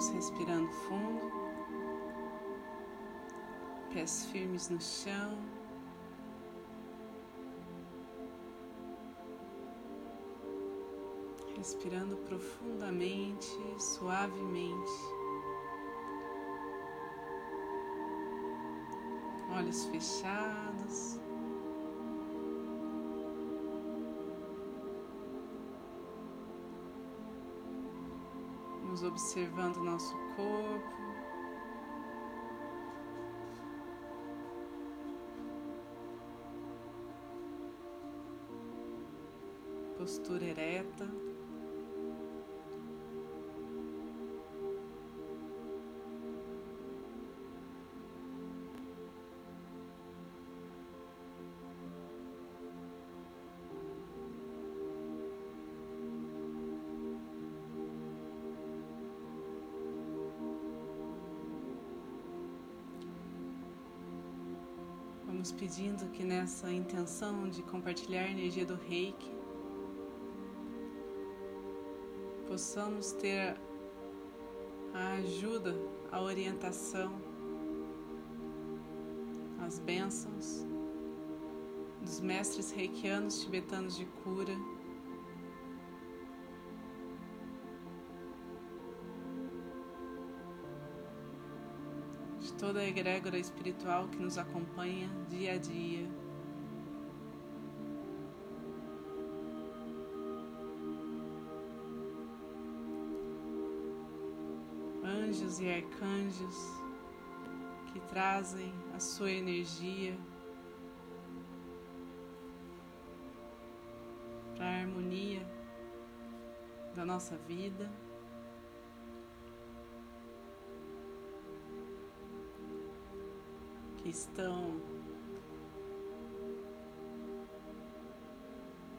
Vamos respirando fundo, pés firmes no chão. Respirando profundamente, suavemente. Olhos fechados. Vamos observando o nosso corpo. Postura ereta. Pedindo que nessa intenção de compartilhar a energia do reiki, possamos ter a ajuda, a orientação, as bênçãos dos mestres reikianos tibetanos de cura. De toda a egrégora espiritual que nos acompanha dia a dia. anjos e arcanjos que trazem a sua energia para a harmonia da nossa vida. Estão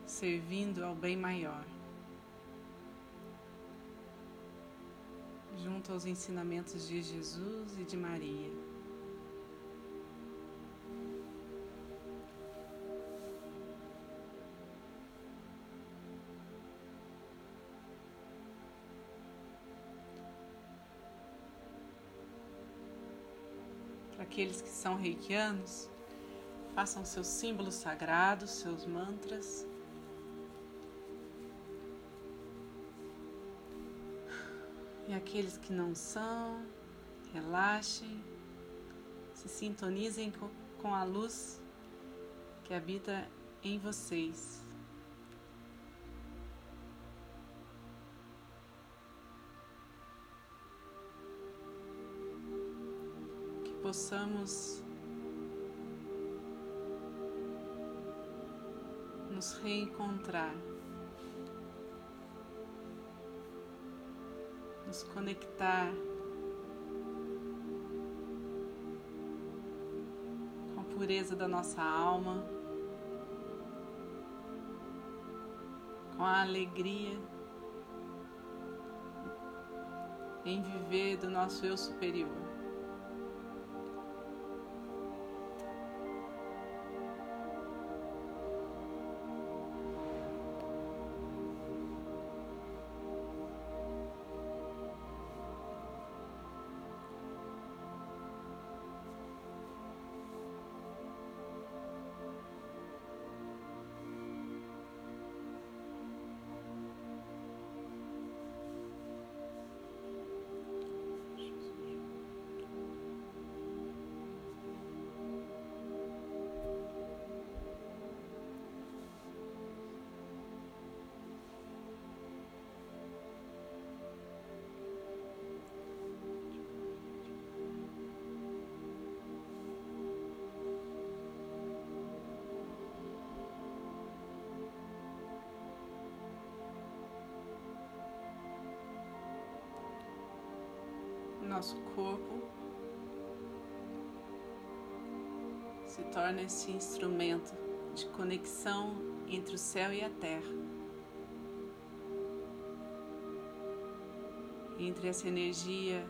servindo ao bem maior. junto aos ensinamentos de Jesus e de Maria. Aqueles que são reikianos, façam seus símbolos sagrados, seus mantras. E aqueles que não são, relaxem, se sintonizem com a luz que habita em vocês. Possamos nos reencontrar. nos conectar com a pureza da nossa alma, com a alegria em viver do nosso eu superior. Nosso corpo se torna esse instrumento de conexão entre o céu e a terra, entre essa energia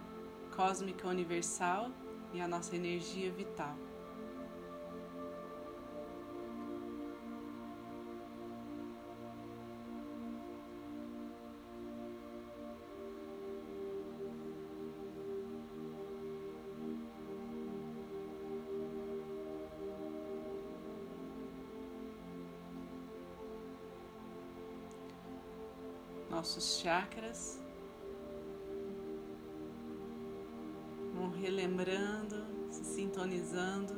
cósmica universal e a nossa energia vital. Nossos chakras. Vão relembrando, se sintonizando.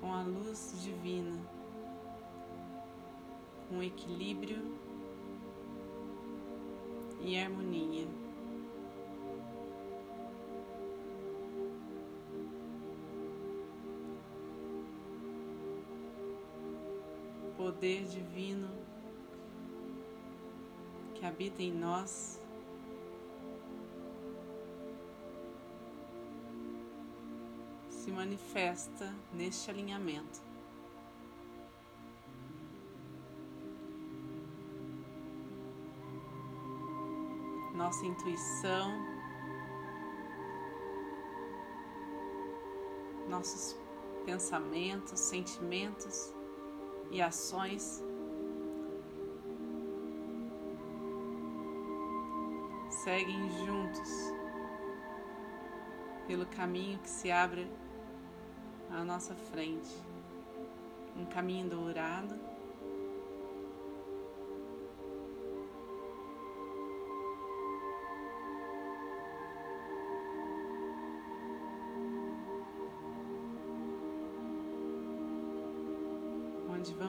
Com a luz divina, com equilíbrio e harmonia. Poder divino que habita em nós. Se manifesta neste alinhamento. nossa intuição, nossos pensamentos, sentimentos e ações seguem juntos pelo caminho que se abre à nossa frente. Um caminho dourado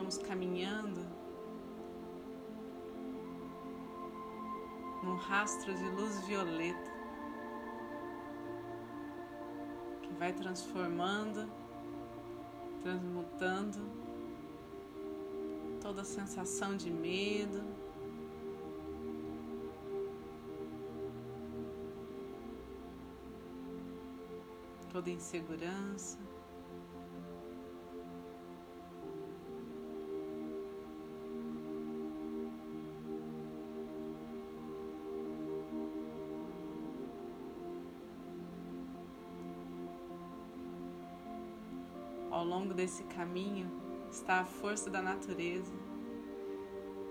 vamos caminhando num rastro de luz violeta que vai transformando, transmutando toda sensação de medo. Toda insegurança. Longo desse caminho está a força da natureza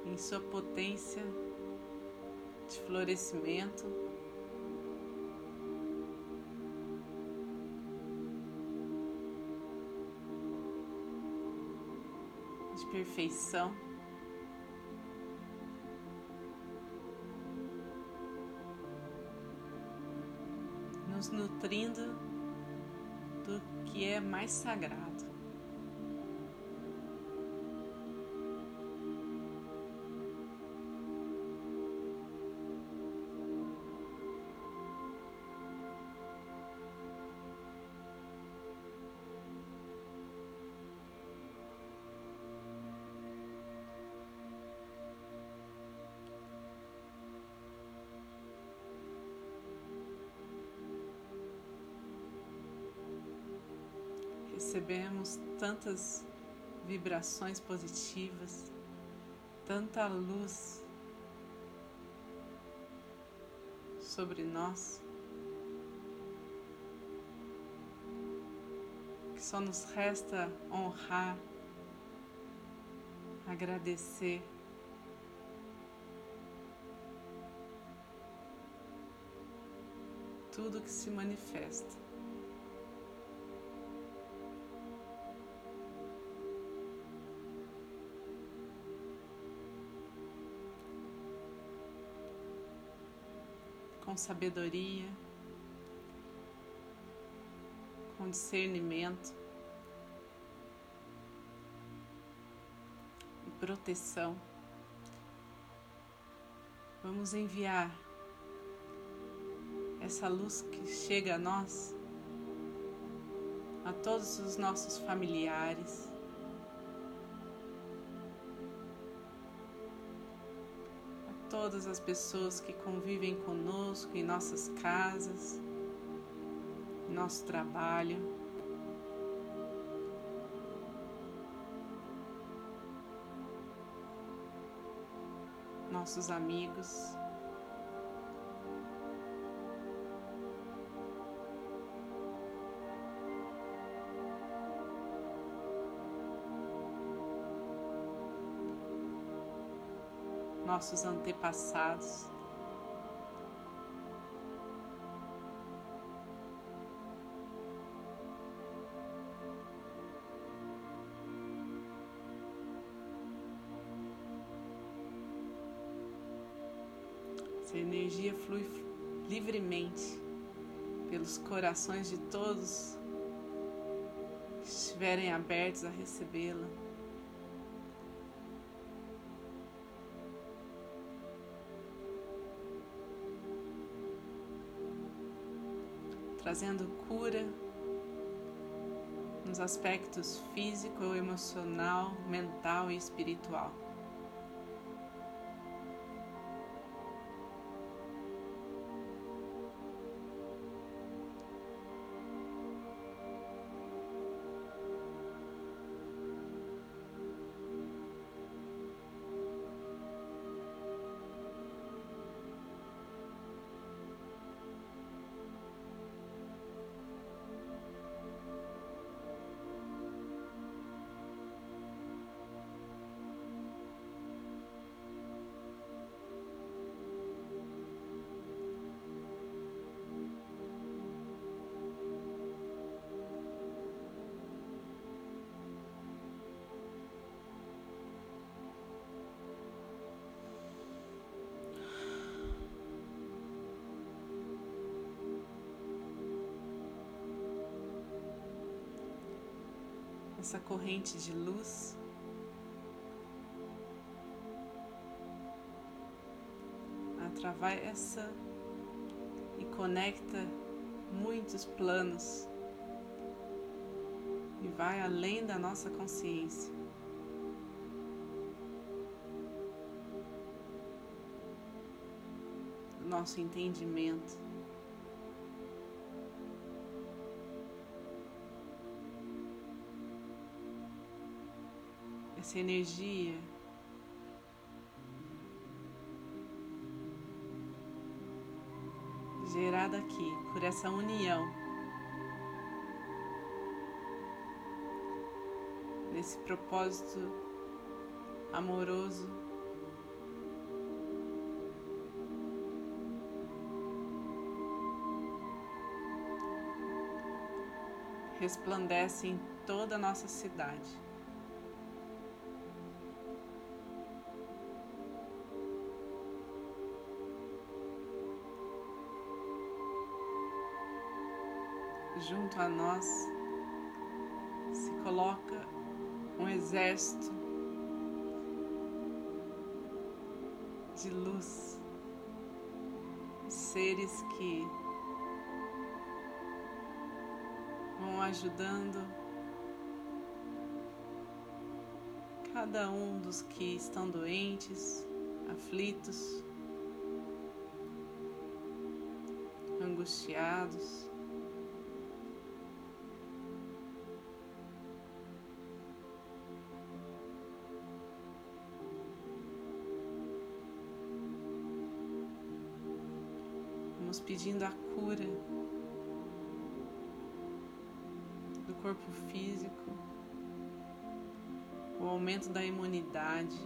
em sua potência de florescimento. De perfeição. Nos nutrindo do que é mais sagrado. Tantas vibrações positivas, tanta luz sobre nós, que só nos resta honrar, agradecer. Tudo que se manifesta. Com sabedoria, com discernimento e proteção. Vamos enviar essa luz que chega a nós, a todos os nossos familiares, todas as pessoas que convivem conosco em nossas casas, em nosso trabalho. Nossos amigos. nossos antepassados. Essa energia flui livremente pelos corações de todos que estiverem abertos a recebê-la. Trazendo cura nos aspectos físico, emocional, mental e espiritual. Essa corrente de luz. Atravessa e conecta muitos planos e vai além da nossa consciência. Nosso entendimento. Essa energia gerada aqui por essa união, nesse propósito amoroso. Resplandece em toda a nossa cidade. Junto a nós se coloca um exército de luz, seres que vão ajudando cada um dos que estão doentes, aflitos, angustiados. Pedindo a cura do corpo físico, o aumento da imunidade.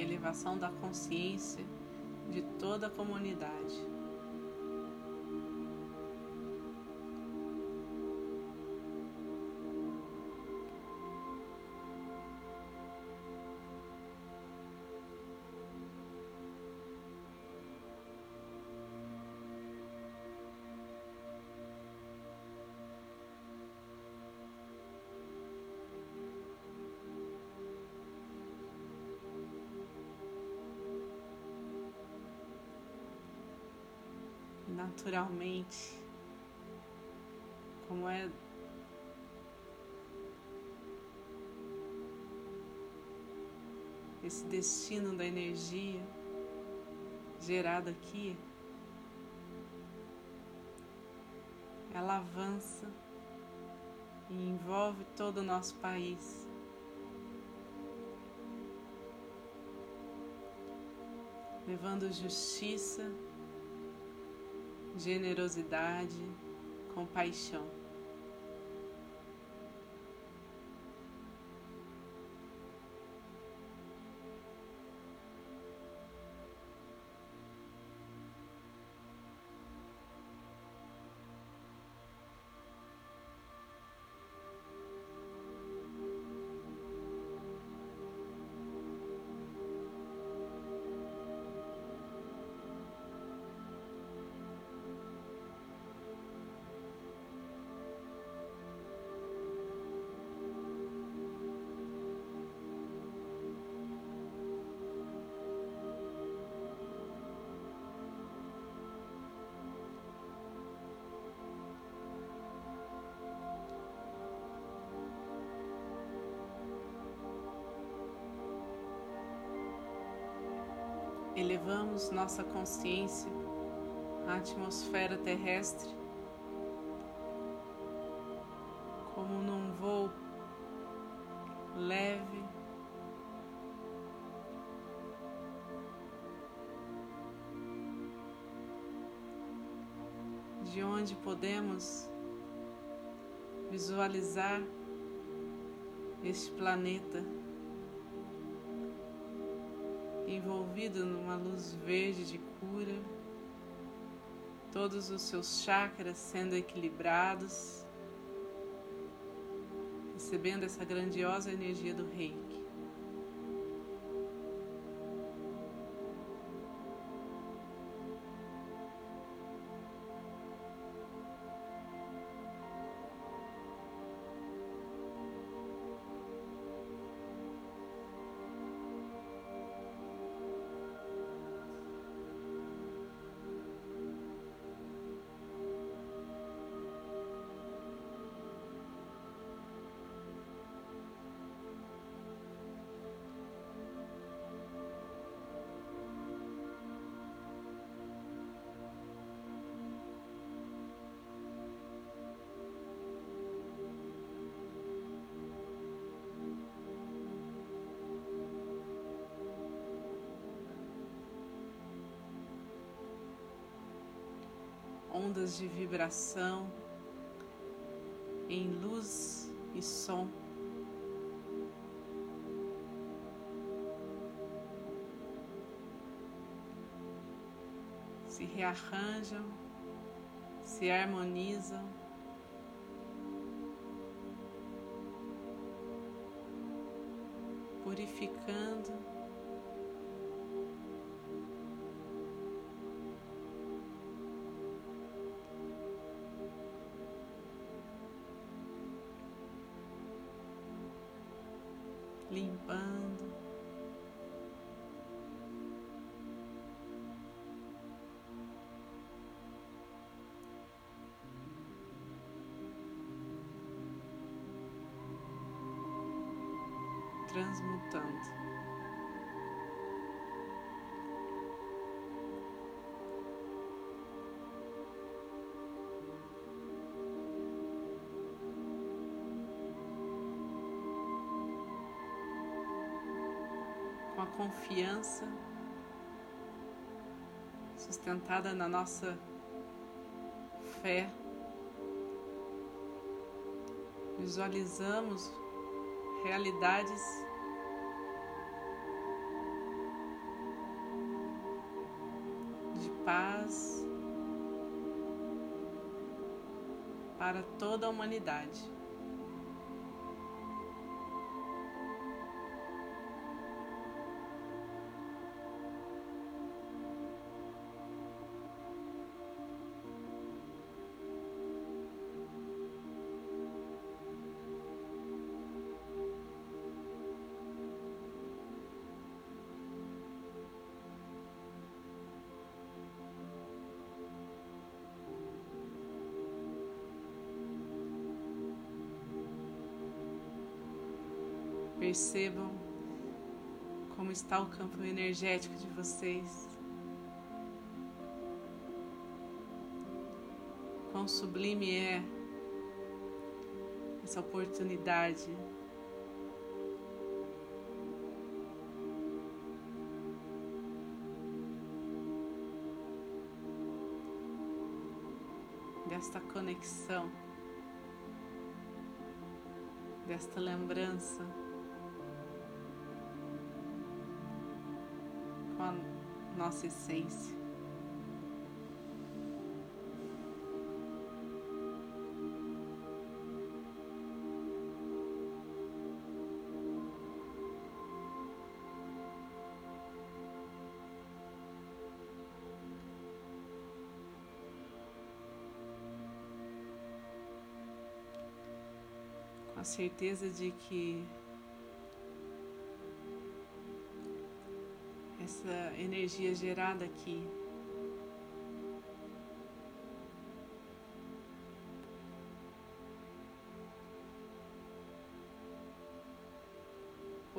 Elevação da consciência de toda a comunidade. Naturalmente, como é esse destino da energia gerada aqui, ela avança e envolve todo o nosso país. Levando justiça generosidade, compaixão. Elevamos nossa consciência à atmosfera terrestre como num voo leve. De onde podemos visualizar este planeta envolvido numa luz verde de cura, todos os seus chakras sendo equilibrados, recebendo essa grandiosa energia do Reiki. Ondas de vibração em luz e som. Se rearranjam, se harmonizam. Purificando Transmutando. com a confiança sustentada na nossa fé. Visualizamos realidades paz para toda a humanidade. Percebam como está o campo energético de vocês. Quão sublime é essa oportunidade desta conexão, desta lembrança nossa essência. a certeza de que energia gerada aqui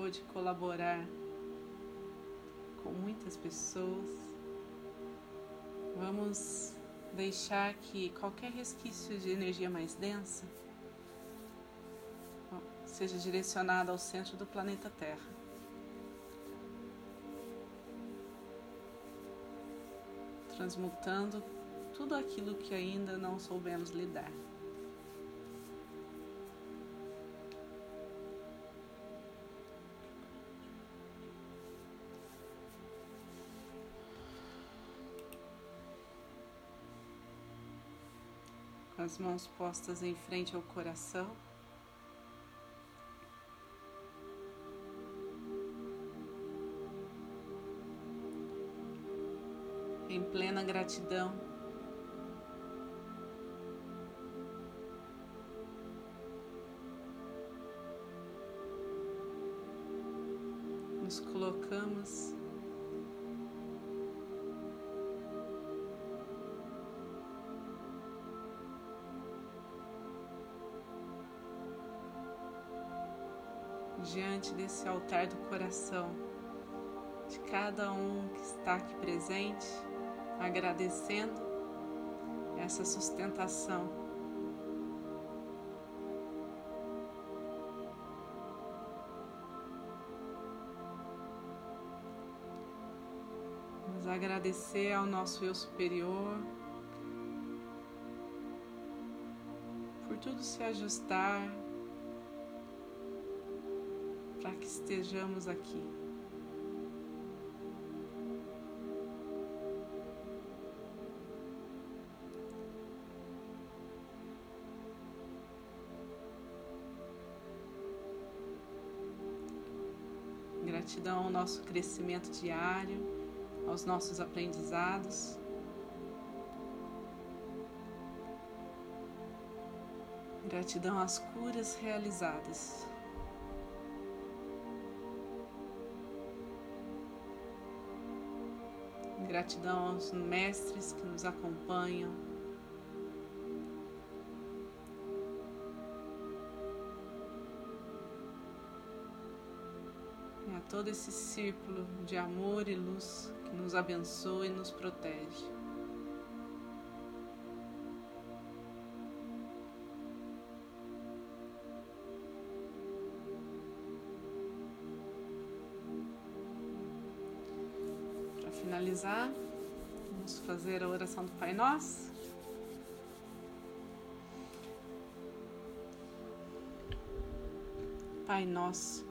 pôde colaborar com muitas pessoas. Vamos deixar que qualquer resquício de energia mais densa seja direcionada ao centro do planeta Terra. Transmutando tudo aquilo que ainda não soubemos lidar. Com as mãos postas em frente ao coração. Em plena gratidão. Nos colocamos diante desse altar do coração de cada um que está aqui presente agradecendo essa sustentação. Vamos agradecer ao nosso eu superior por tudo se ajustar para que estejamos aqui. Gratidão ao nosso crescimento diário, aos nossos aprendizados. Gratidão às curas realizadas. Gratidão aos mestres que nos acompanham, todo esse círculo de amor e luz que nos abençoa e nos protege. Para finalizar, vamos fazer a oração do Pai Nosso. Pai Nosso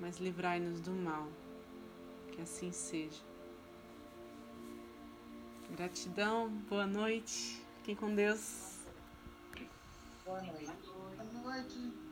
mas livrai-nos do mal. Que assim seja. Gratidão, boa noite. Fiquem com Deus. Boa noite. Boa noite.